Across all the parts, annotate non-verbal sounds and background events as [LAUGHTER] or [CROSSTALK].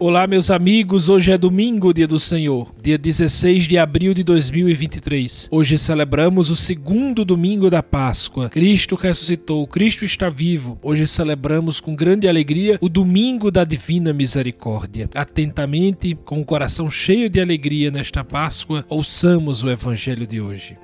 Olá, meus amigos. Hoje é domingo, dia do Senhor, dia 16 de abril de 2023. Hoje celebramos o segundo domingo da Páscoa. Cristo ressuscitou, Cristo está vivo. Hoje celebramos com grande alegria o domingo da Divina Misericórdia. Atentamente, com o coração cheio de alegria nesta Páscoa, ouçamos o Evangelho de hoje.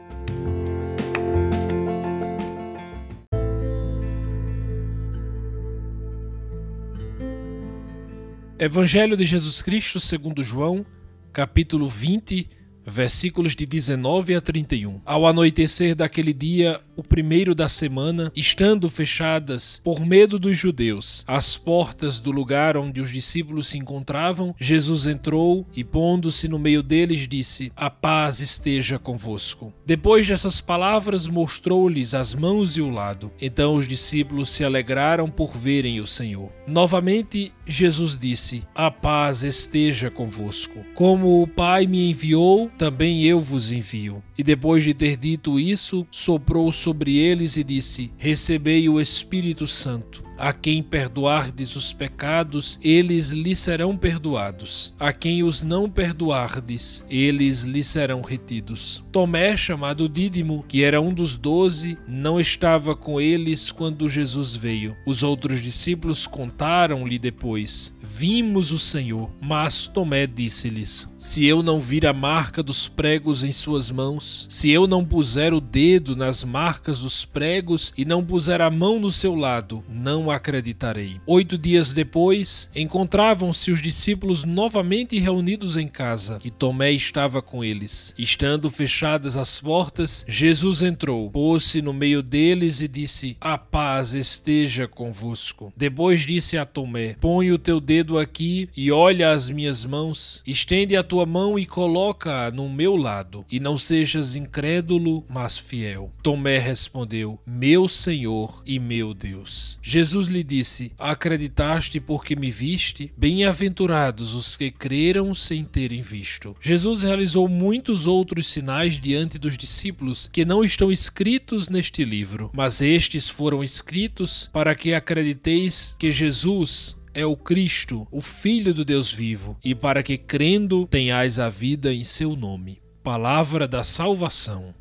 Evangelho de Jesus Cristo segundo João, capítulo 20, versículos de 19 a 31. Ao anoitecer daquele dia, o primeiro da semana, estando fechadas, por medo dos judeus, as portas do lugar onde os discípulos se encontravam, Jesus entrou e, pondo-se no meio deles, disse: A paz esteja convosco. Depois dessas palavras, mostrou-lhes as mãos e o lado. Então os discípulos se alegraram por verem o Senhor. Novamente, Jesus disse: A paz esteja convosco. Como o Pai me enviou, também eu vos envio. E depois de ter dito isso, soprou sobre eles e disse: Recebei o Espírito Santo. A quem perdoardes os pecados, eles lhe serão perdoados. A quem os não perdoardes, eles lhe serão retidos. Tomé, chamado Dídimo, que era um dos doze, não estava com eles quando Jesus veio. Os outros discípulos contaram-lhe depois: Vimos o Senhor. Mas Tomé disse-lhes: Se eu não vir a marca dos pregos em suas mãos, se eu não puser o dedo nas marcas dos pregos e não puser a mão no seu lado, não acreditarei. Oito dias depois, encontravam-se os discípulos novamente reunidos em casa, e Tomé estava com eles. Estando fechadas as portas, Jesus entrou, pôs-se no meio deles e disse: A paz esteja convosco. Depois disse a Tomé: Põe o teu dedo aqui e olha as minhas mãos. Estende a tua mão e coloca-a no meu lado, e não sejas incrédulo, mas fiel. Tomé respondeu: Meu Senhor e meu Deus. Jesus Jesus lhe disse: Acreditaste porque me viste? Bem-aventurados os que creram sem terem visto. Jesus realizou muitos outros sinais diante dos discípulos que não estão escritos neste livro, mas estes foram escritos para que acrediteis que Jesus é o Cristo, o Filho do Deus vivo, e para que crendo tenhais a vida em seu nome. Palavra da salvação.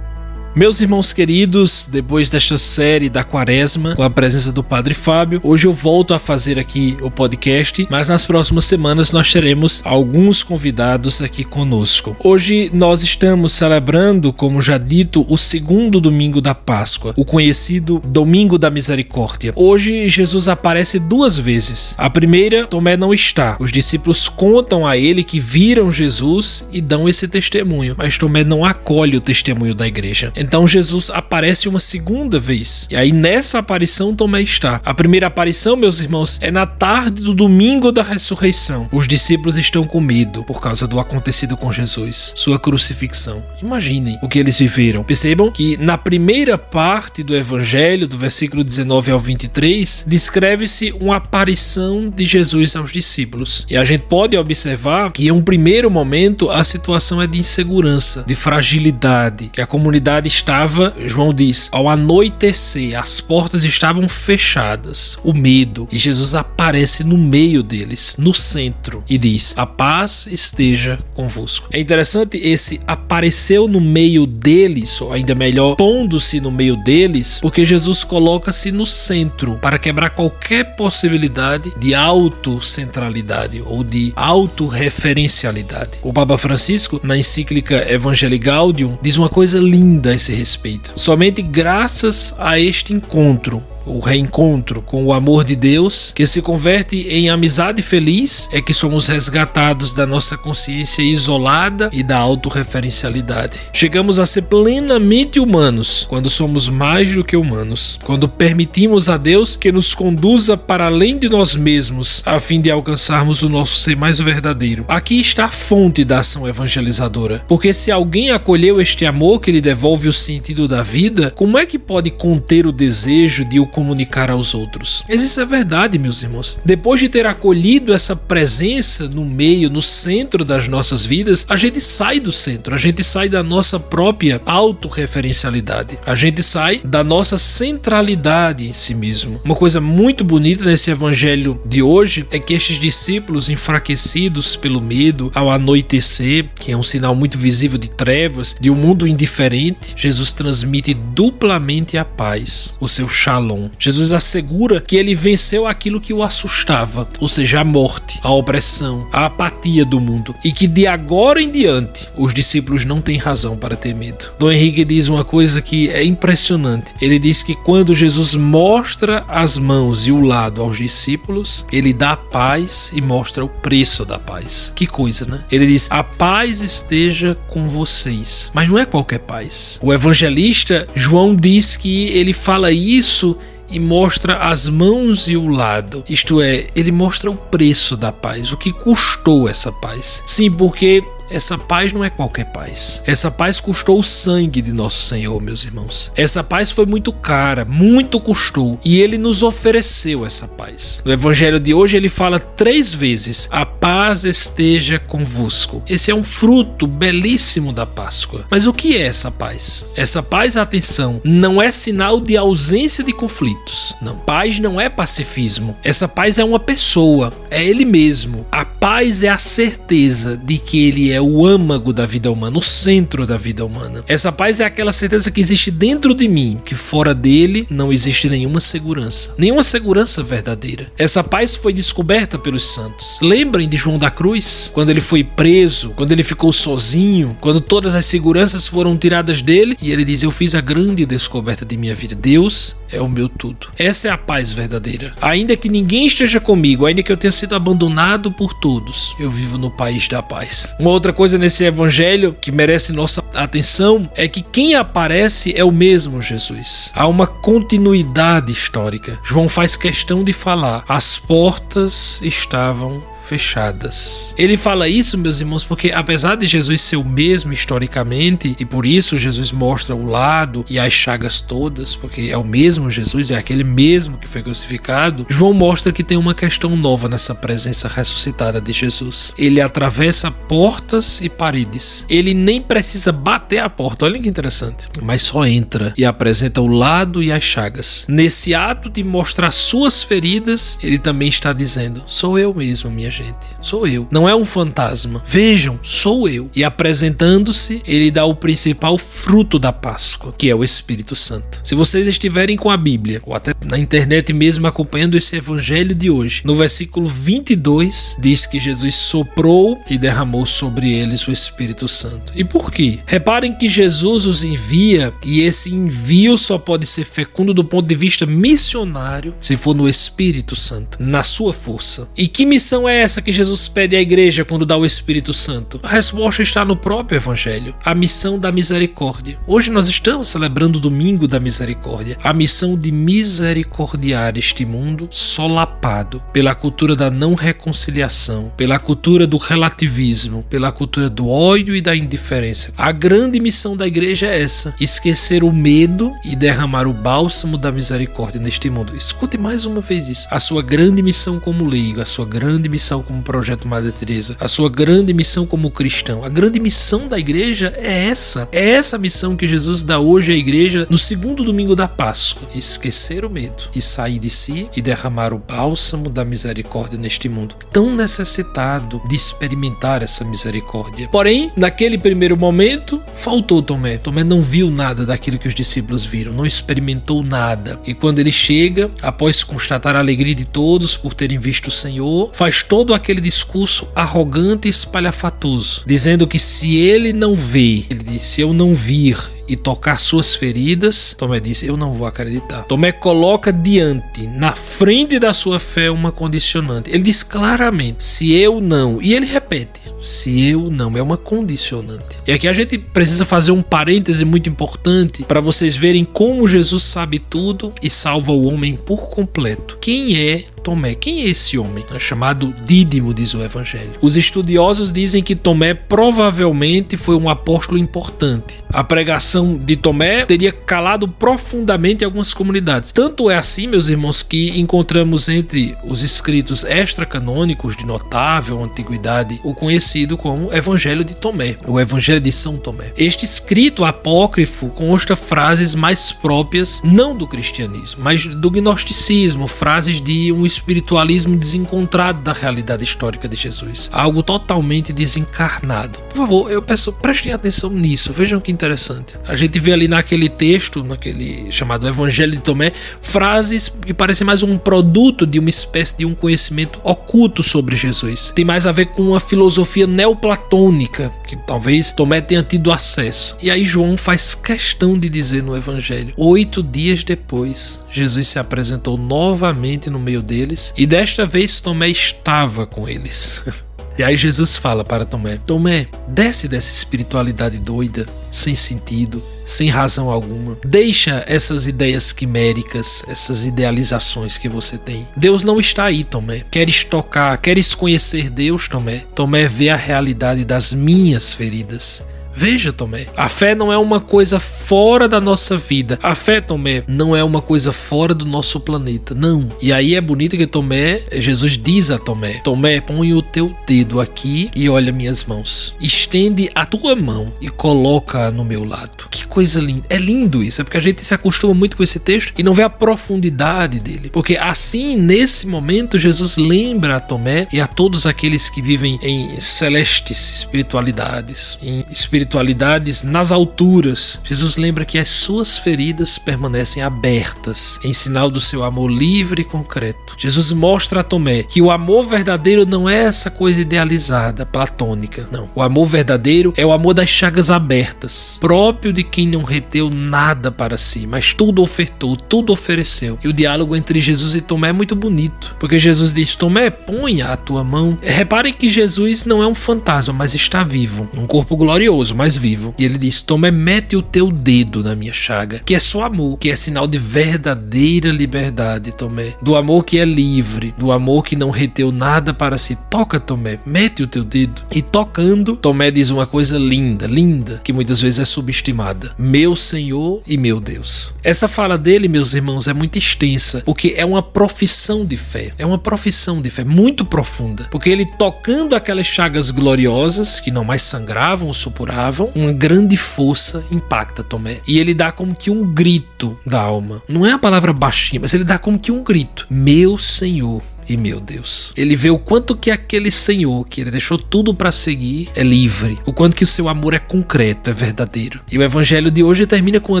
Meus irmãos queridos, depois desta série da Quaresma, com a presença do Padre Fábio, hoje eu volto a fazer aqui o podcast, mas nas próximas semanas nós teremos alguns convidados aqui conosco. Hoje nós estamos celebrando, como já dito, o segundo domingo da Páscoa, o conhecido Domingo da Misericórdia. Hoje Jesus aparece duas vezes. A primeira, Tomé não está. Os discípulos contam a ele que viram Jesus e dão esse testemunho, mas Tomé não acolhe o testemunho da igreja. Então Jesus aparece uma segunda vez. E aí nessa aparição Tomé está. A primeira aparição, meus irmãos, é na tarde do domingo da ressurreição. Os discípulos estão com medo por causa do acontecido com Jesus, sua crucifixão. Imaginem o que eles viveram. Percebam que na primeira parte do evangelho, do versículo 19 ao 23, descreve-se uma aparição de Jesus aos discípulos. E a gente pode observar que em um primeiro momento a situação é de insegurança, de fragilidade, que a comunidade estava, João diz, ao anoitecer, as portas estavam fechadas, o medo, e Jesus aparece no meio deles, no centro, e diz: A paz esteja convosco. É interessante esse apareceu no meio deles, ou ainda melhor, pondo-se no meio deles, porque Jesus coloca-se no centro para quebrar qualquer possibilidade de autocentralidade ou de autorreferencialidade. O Papa Francisco, na encíclica Evangelii Gaudium, diz uma coisa linda esse respeito. Somente graças a este encontro o reencontro com o amor de Deus, que se converte em amizade feliz, é que somos resgatados da nossa consciência isolada e da autorreferencialidade. Chegamos a ser plenamente humanos quando somos mais do que humanos, quando permitimos a Deus que nos conduza para além de nós mesmos, a fim de alcançarmos o nosso ser mais verdadeiro. Aqui está a fonte da ação evangelizadora, porque se alguém acolheu este amor que lhe devolve o sentido da vida, como é que pode conter o desejo de o comunicar aos outros. Mas isso é verdade, meus irmãos. Depois de ter acolhido essa presença no meio, no centro das nossas vidas, a gente sai do centro, a gente sai da nossa própria autorreferencialidade, a gente sai da nossa centralidade em si mesmo. Uma coisa muito bonita nesse evangelho de hoje é que estes discípulos enfraquecidos pelo medo ao anoitecer, que é um sinal muito visível de trevas, de um mundo indiferente, Jesus transmite duplamente a paz, o seu shalom. Jesus assegura que ele venceu aquilo que o assustava, ou seja, a morte, a opressão, a apatia do mundo, e que de agora em diante os discípulos não têm razão para ter medo. Dom Henrique diz uma coisa que é impressionante. Ele diz que quando Jesus mostra as mãos e o lado aos discípulos, ele dá paz e mostra o preço da paz. Que coisa, né? Ele diz: "A paz esteja com vocês". Mas não é qualquer paz. O evangelista João diz que ele fala isso e mostra as mãos e o lado. Isto é, ele mostra o preço da paz, o que custou essa paz. Sim, porque essa paz não é qualquer paz. Essa paz custou o sangue de nosso Senhor, meus irmãos. Essa paz foi muito cara, muito custou, e ele nos ofereceu essa paz. No evangelho de hoje ele fala três vezes: "A paz esteja convosco". Esse é um fruto belíssimo da Páscoa. Mas o que é essa paz? Essa paz, atenção, não é sinal de ausência de conflitos. Não, paz não é pacifismo. Essa paz é uma pessoa, é ele mesmo. A paz é a certeza de que ele é é o âmago da vida humana, o centro da vida humana. Essa paz é aquela certeza que existe dentro de mim, que fora dele não existe nenhuma segurança, nenhuma segurança verdadeira. Essa paz foi descoberta pelos santos. Lembrem de João da Cruz, quando ele foi preso, quando ele ficou sozinho, quando todas as seguranças foram tiradas dele e ele diz: Eu fiz a grande descoberta de minha vida. Deus é o meu tudo. Essa é a paz verdadeira. Ainda que ninguém esteja comigo, ainda que eu tenha sido abandonado por todos, eu vivo no país da paz. Uma outra outra coisa nesse evangelho que merece nossa atenção é que quem aparece é o mesmo Jesus. Há uma continuidade histórica. João faz questão de falar: as portas estavam fechadas. Ele fala isso, meus irmãos, porque apesar de Jesus ser o mesmo historicamente, e por isso Jesus mostra o lado e as chagas todas, porque é o mesmo Jesus, é aquele mesmo que foi crucificado, João mostra que tem uma questão nova nessa presença ressuscitada de Jesus. Ele atravessa portas e paredes. Ele nem precisa bater a porta, olha que interessante, mas só entra e apresenta o lado e as chagas. Nesse ato de mostrar suas feridas, ele também está dizendo: Sou eu mesmo, minha gente. Sou eu. Não é um fantasma. Vejam, sou eu. E apresentando-se, ele dá o principal fruto da Páscoa, que é o Espírito Santo. Se vocês estiverem com a Bíblia, ou até na internet mesmo acompanhando esse evangelho de hoje, no versículo 22 diz que Jesus soprou e derramou sobre eles o Espírito Santo. E por quê? Reparem que Jesus os envia e esse envio só pode ser fecundo do ponto de vista missionário se for no Espírito Santo, na sua força. E que missão é essa que Jesus pede à igreja quando dá o Espírito Santo? A resposta está no próprio Evangelho: a missão da misericórdia. Hoje nós estamos celebrando o domingo da misericórdia, a missão de misericordiar este mundo solapado pela cultura da não reconciliação, pela cultura do relativismo, pela cultura do ódio e da indiferença. A grande missão da igreja é essa: esquecer o medo e derramar o bálsamo da misericórdia neste mundo. Escute mais uma vez isso. A sua grande missão como leigo, a sua grande missão missão como Projeto Madre Teresa, a sua grande missão como cristão. A grande missão da igreja é essa. É essa missão que Jesus dá hoje à igreja no segundo domingo da Páscoa: esquecer o medo e sair de si e derramar o bálsamo da misericórdia neste mundo tão necessitado de experimentar essa misericórdia. Porém, naquele primeiro momento, faltou Tomé. Tomé não viu nada daquilo que os discípulos viram, não experimentou nada. E quando ele chega, após constatar a alegria de todos por terem visto o Senhor, faz todo aquele discurso arrogante e espalhafatoso, dizendo que se ele não vê, ele disse: se eu não vir, e tocar suas feridas, Tomé disse: Eu não vou acreditar. Tomé coloca diante, na frente da sua fé, uma condicionante. Ele diz claramente: Se eu não. E ele repete: Se eu não. É uma condicionante. E aqui a gente precisa fazer um parêntese muito importante para vocês verem como Jesus sabe tudo e salva o homem por completo. Quem é Tomé. Quem é esse homem? É chamado Dídimo, diz o Evangelho. Os estudiosos dizem que Tomé provavelmente foi um apóstolo importante. A pregação de Tomé teria calado profundamente algumas comunidades. Tanto é assim, meus irmãos, que encontramos entre os escritos extracanônicos de notável antiguidade o conhecido como Evangelho de Tomé, o Evangelho de São Tomé. Este escrito apócrifo consta frases mais próprias não do cristianismo, mas do gnosticismo, frases de um espiritualismo desencontrado da realidade histórica de Jesus, algo totalmente desencarnado. Por favor, eu peço prestem atenção nisso. Vejam que interessante. A gente vê ali naquele texto, naquele chamado Evangelho de Tomé, frases que parecem mais um produto de uma espécie de um conhecimento oculto sobre Jesus. Tem mais a ver com uma filosofia neoplatônica que talvez Tomé tenha tido acesso. E aí João faz questão de dizer no Evangelho: oito dias depois, Jesus se apresentou novamente no meio deles e desta vez Tomé estava com eles. [LAUGHS] E aí Jesus fala para Tomé: Tomé, desce dessa espiritualidade doida, sem sentido, sem razão alguma. Deixa essas ideias quiméricas, essas idealizações que você tem. Deus não está aí, Tomé. Queres tocar, queres conhecer Deus, Tomé? Tomé vê a realidade das minhas feridas. Veja, Tomé, a fé não é uma coisa fora da nossa vida. A fé, Tomé, não é uma coisa fora do nosso planeta. Não. E aí é bonito que Tomé, Jesus diz a Tomé: Tomé, põe o teu dedo aqui e olha minhas mãos. Estende a tua mão e coloca no meu lado. Que coisa linda. É lindo isso. É porque a gente se acostuma muito com esse texto e não vê a profundidade dele. Porque assim, nesse momento, Jesus lembra a Tomé e a todos aqueles que vivem em celestes espiritualidades, em espiritualidades espiritualidades nas alturas. Jesus lembra que as suas feridas permanecem abertas, em sinal do seu amor livre e concreto. Jesus mostra a Tomé que o amor verdadeiro não é essa coisa idealizada, platônica. Não. O amor verdadeiro é o amor das chagas abertas, próprio de quem não reteu nada para si, mas tudo ofertou, tudo ofereceu. E o diálogo entre Jesus e Tomé é muito bonito, porque Jesus diz: Tomé, ponha a tua mão. Reparem que Jesus não é um fantasma, mas está vivo, um corpo glorioso mais vivo. E ele diz: Tomé, mete o teu dedo na minha chaga, que é só amor, que é sinal de verdadeira liberdade, Tomé. Do amor que é livre, do amor que não reteu nada para si. Toca, Tomé, mete o teu dedo. E tocando, Tomé diz uma coisa linda, linda, que muitas vezes é subestimada: Meu Senhor e meu Deus. Essa fala dele, meus irmãos, é muito extensa, porque é uma profissão de fé. É uma profissão de fé muito profunda. Porque ele tocando aquelas chagas gloriosas que não mais sangravam ou supuravam uma grande força impacta Tomé. E ele dá como que um grito da alma. Não é a palavra baixinha, mas ele dá como que um grito: Meu Senhor e meu Deus, ele vê o quanto que aquele Senhor, que ele deixou tudo para seguir, é livre, o quanto que o seu amor é concreto, é verdadeiro. E o evangelho de hoje termina com a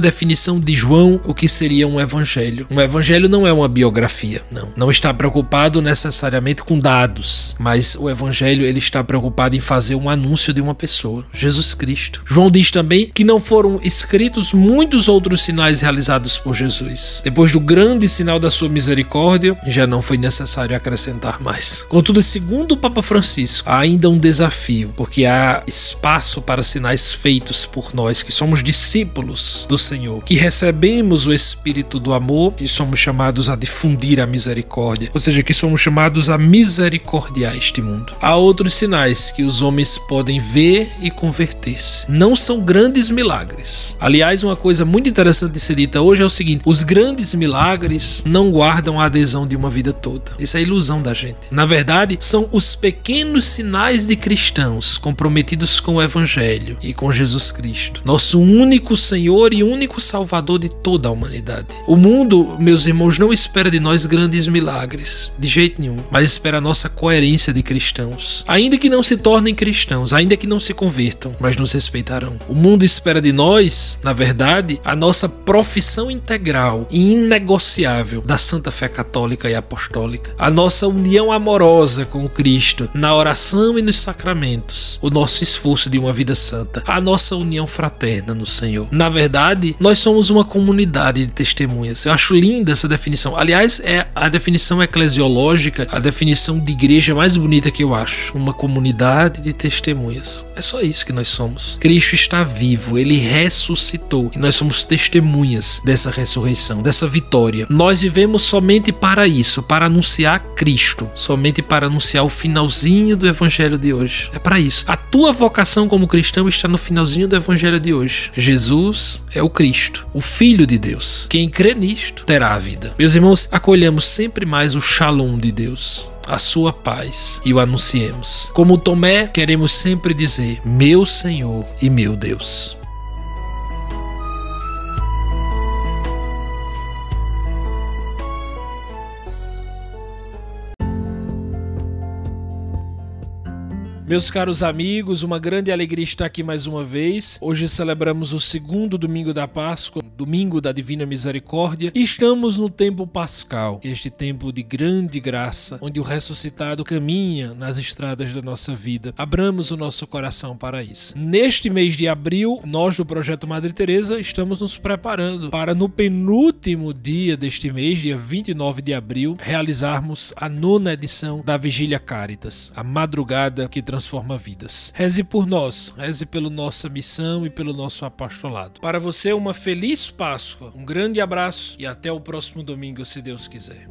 definição de João, o que seria um evangelho. Um evangelho não é uma biografia, não. Não está preocupado necessariamente com dados, mas o evangelho ele está preocupado em fazer um anúncio de uma pessoa, Jesus Cristo. João diz também que não foram escritos muitos outros sinais realizados por Jesus. Depois do grande sinal da sua misericórdia, já não foi necessário acrescentar mais. Contudo, segundo o Papa Francisco, há ainda um desafio, porque há espaço para sinais feitos por nós que somos discípulos do Senhor, que recebemos o espírito do amor e somos chamados a difundir a misericórdia, ou seja, que somos chamados a misericordiar este mundo. Há outros sinais que os homens podem ver e converter-se. Não são grandes milagres. Aliás, uma coisa muito interessante de ser dita hoje é o seguinte: os grandes milagres não guardam a adesão de uma vida toda. Isso é ilusão da gente. Na verdade, são os pequenos sinais de cristãos comprometidos com o Evangelho e com Jesus Cristo, nosso único Senhor e único Salvador de toda a humanidade. O mundo, meus irmãos, não espera de nós grandes milagres, de jeito nenhum, mas espera a nossa coerência de cristãos. Ainda que não se tornem cristãos, ainda que não se convertam, mas nos respeitarão. O mundo espera de nós, na verdade, a nossa profissão integral e inegociável da santa fé católica e apostólica, a nossa união amorosa com Cristo na oração e nos sacramentos, o nosso esforço de uma vida santa, a nossa união fraterna no Senhor. Na verdade, nós somos uma comunidade de testemunhas. Eu acho linda essa definição. Aliás, é a definição eclesiológica, a definição de igreja mais bonita que eu acho. Uma comunidade de testemunhas. É só isso que nós somos. Cristo está vivo, ele ressuscitou e nós somos testemunhas dessa ressurreição, dessa vitória. Nós vivemos somente para isso, para anunciar Cristo, somente para anunciar o finalzinho do evangelho de hoje. É para isso. A tua vocação como cristão está no finalzinho do evangelho de hoje. Jesus é o Cristo, o Filho de Deus. Quem crê nisto terá a vida. Meus irmãos, acolhamos sempre mais o Shalom de Deus a sua paz e o anunciemos. Como Tomé, queremos sempre dizer: Meu Senhor e meu Deus. Meus caros amigos, uma grande alegria estar aqui mais uma vez. Hoje celebramos o segundo domingo da Páscoa, domingo da Divina Misericórdia. E estamos no tempo pascal, este tempo de grande graça, onde o ressuscitado caminha nas estradas da nossa vida. Abramos o nosso coração para isso. Neste mês de abril, nós do Projeto Madre Teresa estamos nos preparando para no penúltimo dia deste mês, dia 29 de abril, realizarmos a nona edição da Vigília Caritas, a madrugada que transforma vidas. Reze por nós, reze pela nossa missão e pelo nosso apostolado. Para você, uma feliz Páscoa, um grande abraço e até o próximo domingo, se Deus quiser.